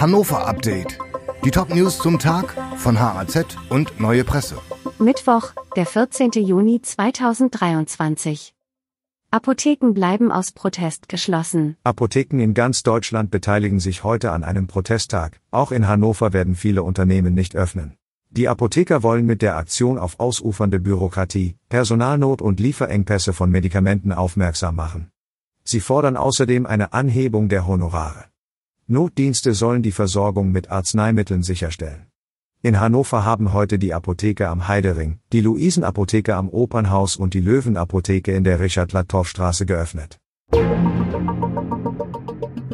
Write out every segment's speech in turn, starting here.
Hannover Update. Die Top-News zum Tag von HAZ und Neue Presse. Mittwoch, der 14. Juni 2023. Apotheken bleiben aus Protest geschlossen. Apotheken in ganz Deutschland beteiligen sich heute an einem Protesttag. Auch in Hannover werden viele Unternehmen nicht öffnen. Die Apotheker wollen mit der Aktion auf ausufernde Bürokratie, Personalnot und Lieferengpässe von Medikamenten aufmerksam machen. Sie fordern außerdem eine Anhebung der Honorare. Notdienste sollen die Versorgung mit Arzneimitteln sicherstellen. In Hannover haben heute die Apotheke am Heidering, die Luisenapotheke am Opernhaus und die Löwenapotheke in der Richard-Latov-Straße geöffnet.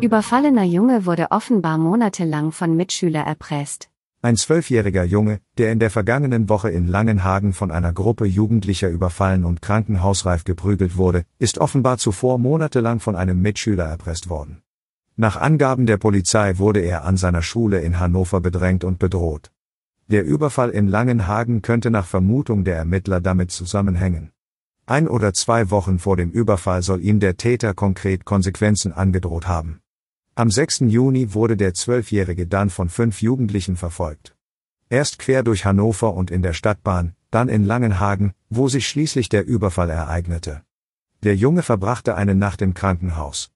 Überfallener Junge wurde offenbar monatelang von Mitschüler erpresst. Ein zwölfjähriger Junge, der in der vergangenen Woche in Langenhagen von einer Gruppe Jugendlicher überfallen und krankenhausreif geprügelt wurde, ist offenbar zuvor monatelang von einem Mitschüler erpresst worden. Nach Angaben der Polizei wurde er an seiner Schule in Hannover bedrängt und bedroht. Der Überfall in Langenhagen könnte nach Vermutung der Ermittler damit zusammenhängen. Ein oder zwei Wochen vor dem Überfall soll ihm der Täter konkret Konsequenzen angedroht haben. Am 6. Juni wurde der Zwölfjährige dann von fünf Jugendlichen verfolgt. Erst quer durch Hannover und in der Stadtbahn, dann in Langenhagen, wo sich schließlich der Überfall ereignete. Der Junge verbrachte eine Nacht im Krankenhaus.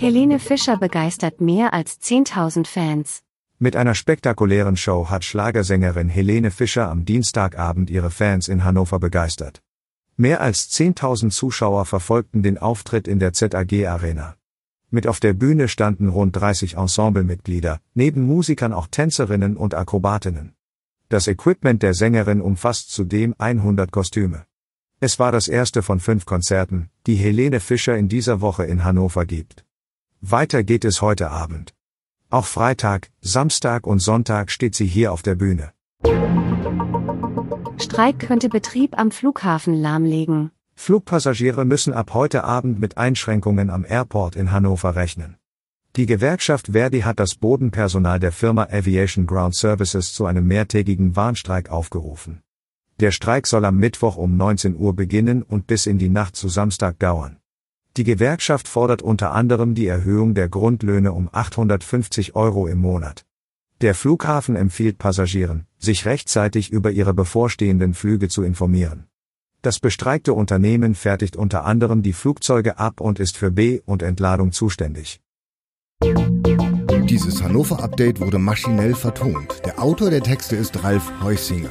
Helene Fischer begeistert mehr als 10.000 Fans. Mit einer spektakulären Show hat Schlagersängerin Helene Fischer am Dienstagabend ihre Fans in Hannover begeistert. Mehr als 10.000 Zuschauer verfolgten den Auftritt in der ZAG Arena. Mit auf der Bühne standen rund 30 Ensemblemitglieder, neben Musikern auch Tänzerinnen und Akrobatinnen. Das Equipment der Sängerin umfasst zudem 100 Kostüme. Es war das erste von fünf Konzerten, die Helene Fischer in dieser Woche in Hannover gibt. Weiter geht es heute Abend. Auch Freitag, Samstag und Sonntag steht sie hier auf der Bühne. Streik könnte Betrieb am Flughafen lahmlegen. Flugpassagiere müssen ab heute Abend mit Einschränkungen am Airport in Hannover rechnen. Die Gewerkschaft Verdi hat das Bodenpersonal der Firma Aviation Ground Services zu einem mehrtägigen Warnstreik aufgerufen. Der Streik soll am Mittwoch um 19 Uhr beginnen und bis in die Nacht zu Samstag dauern. Die Gewerkschaft fordert unter anderem die Erhöhung der Grundlöhne um 850 Euro im Monat. Der Flughafen empfiehlt Passagieren, sich rechtzeitig über ihre bevorstehenden Flüge zu informieren. Das bestreikte Unternehmen fertigt unter anderem die Flugzeuge ab und ist für B- und Entladung zuständig. Dieses Hannover Update wurde maschinell vertont. Der Autor der Texte ist Ralf Heusinger.